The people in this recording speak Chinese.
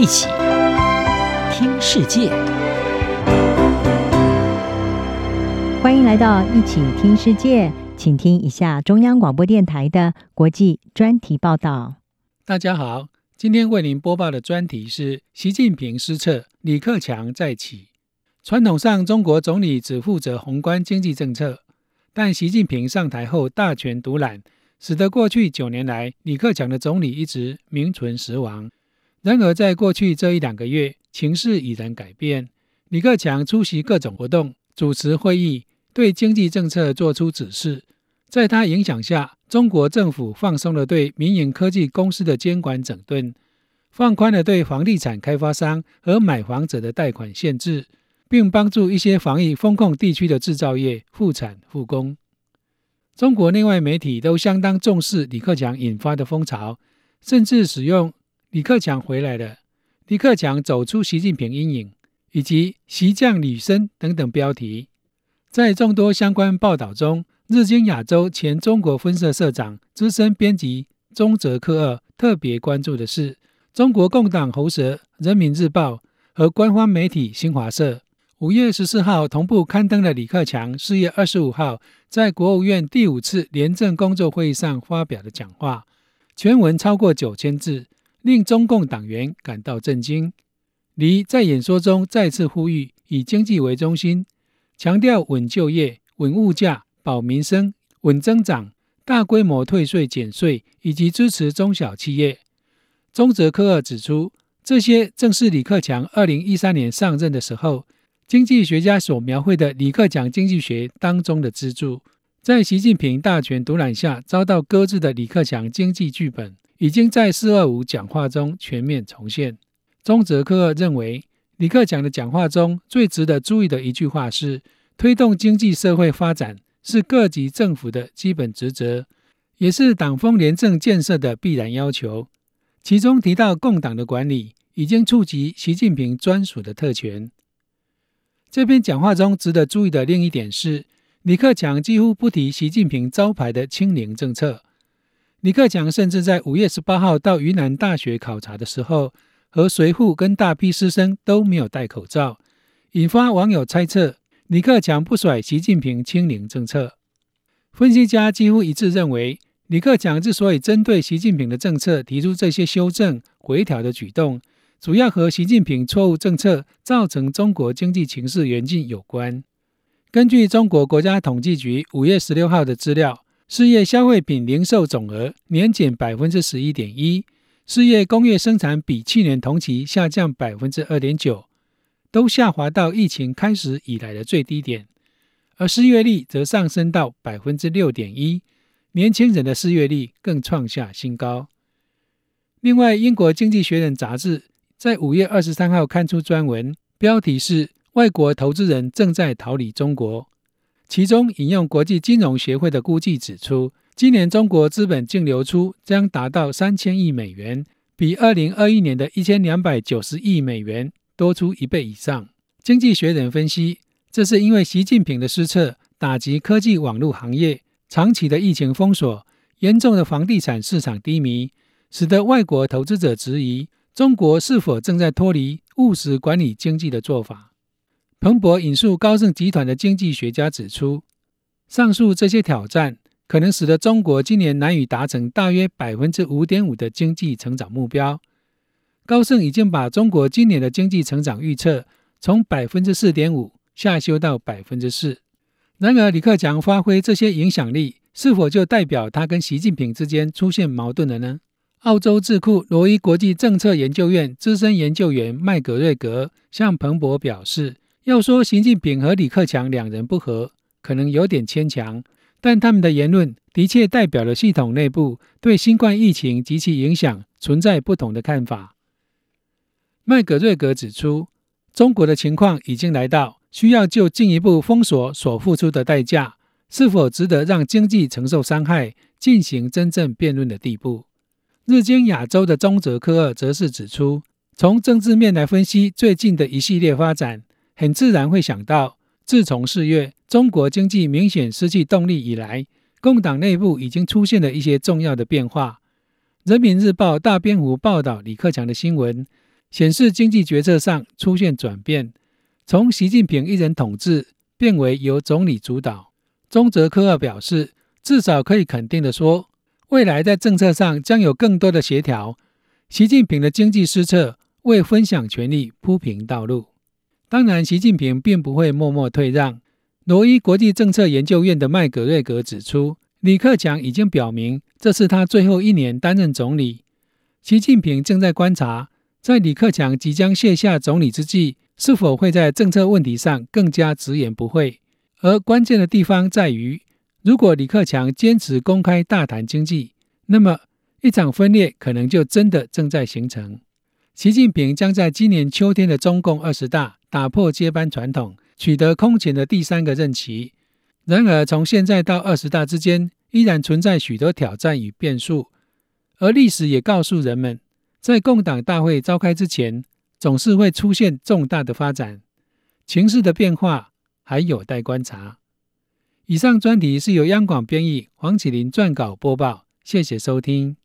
一起听世界，欢迎来到一起听世界，请听一下中央广播电台的国际专题报道。大家好，今天为您播报的专题是习近平失策，李克强再起。传统上，中国总理只负责宏观经济政策，但习近平上台后大权独揽，使得过去九年来李克强的总理一直名存实亡。然而，在过去这一两个月，情势已然改变。李克强出席各种活动，主持会议，对经济政策作出指示。在他影响下，中国政府放松了对民营科技公司的监管整顿，放宽了对房地产开发商和买房者的贷款限制，并帮助一些防疫封控地区的制造业复产复工。中国内外媒体都相当重视李克强引发的风潮，甚至使用。李克强回来了，李克强走出习近平阴影，以及“习将履生”等等标题，在众多相关报道中，日经亚洲前中国分社社长、资深编辑中泽克二特别关注的是，中国共党喉舌《人民日报》和官方媒体新华社五月十四号同步刊登了李克强四月二十五号在国务院第五次廉政工作会议上发表的讲话，全文超过九千字。令中共党员感到震惊。李在演说中再次呼吁以经济为中心，强调稳就业、稳物价、保民生、稳增长、大规模退税减税以及支持中小企业。中泽科二指出，这些正是李克强二零一三年上任的时候，经济学家所描绘的李克强经济学当中的支柱。在习近平大权独揽下遭到搁置的李克强经济剧本。已经在四二五讲话中全面重现。中泽科认为，李克强的讲话中最值得注意的一句话是：“推动经济社会发展是各级政府的基本职责，也是党风廉政建设的必然要求。”其中提到，共党的管理已经触及习近平专属的特权。这篇讲话中值得注意的另一点是，李克强几乎不提习近平招牌的清零政策。李克强甚至在五月十八号到云南大学考察的时候，和随护跟大批师生都没有戴口罩，引发网友猜测李克强不甩习近平清零政策。分析家几乎一致认为，李克强之所以针对习近平的政策提出这些修正回调的举动，主要和习近平错误政策造成中国经济情势严峻有关。根据中国国家统计局五月十六号的资料。四月消费品零售总额年减百分之十一点一，四月工业生产比去年同期下降百分之二点九，都下滑到疫情开始以来的最低点，而失业率则上升到百分之六点一，年轻人的失业率更创下新高。另外，英国经济学人杂志在五月二十三号刊出专文，标题是“外国投资人正在逃离中国”。其中引用国际金融协会的估计指出，今年中国资本净流出将达到三千亿美元，比二零二一年的一千两百九十亿美元多出一倍以上。经济学人分析，这是因为习近平的失策打击科技网络行业，长期的疫情封锁，严重的房地产市场低迷，使得外国投资者质疑中国是否正在脱离务实管理经济的做法。彭博引述高盛集团的经济学家指出，上述这些挑战可能使得中国今年难以达成大约百分之五点五的经济成长目标。高盛已经把中国今年的经济成长预测从百分之四点五下修到百分之四。然而，李克强发挥这些影响力，是否就代表他跟习近平之间出现矛盾了呢？澳洲智库罗伊国际政策研究院资深研究员麦格瑞格向彭博表示。要说习近平和李克强两人不和，可能有点牵强，但他们的言论的确代表了系统内部对新冠疫情及其影响存在不同的看法。麦格瑞格指出，中国的情况已经来到需要就进一步封锁所付出的代价是否值得让经济承受伤害进行真正辩论的地步。日经亚洲的中泽科二则是指出，从政治面来分析最近的一系列发展。很自然会想到，自从四月中国经济明显失去动力以来，共党内部已经出现了一些重要的变化。人民日报大篇幅报道李克强的新闻，显示经济决策上出现转变，从习近平一人统治变为由总理主导。中泽科二表示，至少可以肯定地说，未来在政策上将有更多的协调。习近平的经济施策为分享权力铺平道路。当然，习近平并不会默默退让。罗伊国际政策研究院的麦格瑞格指出，李克强已经表明这是他最后一年担任总理。习近平正在观察，在李克强即将卸下总理之际，是否会在政策问题上更加直言不讳。而关键的地方在于，如果李克强坚持公开大谈经济，那么一场分裂可能就真的正在形成。习近平将在今年秋天的中共二十大打破接班传统，取得空前的第三个任期。然而，从现在到二十大之间，依然存在许多挑战与变数。而历史也告诉人们，在共党大会召开之前，总是会出现重大的发展。情势的变化还有待观察。以上专题是由央广编译，黄启麟撰稿播报。谢谢收听。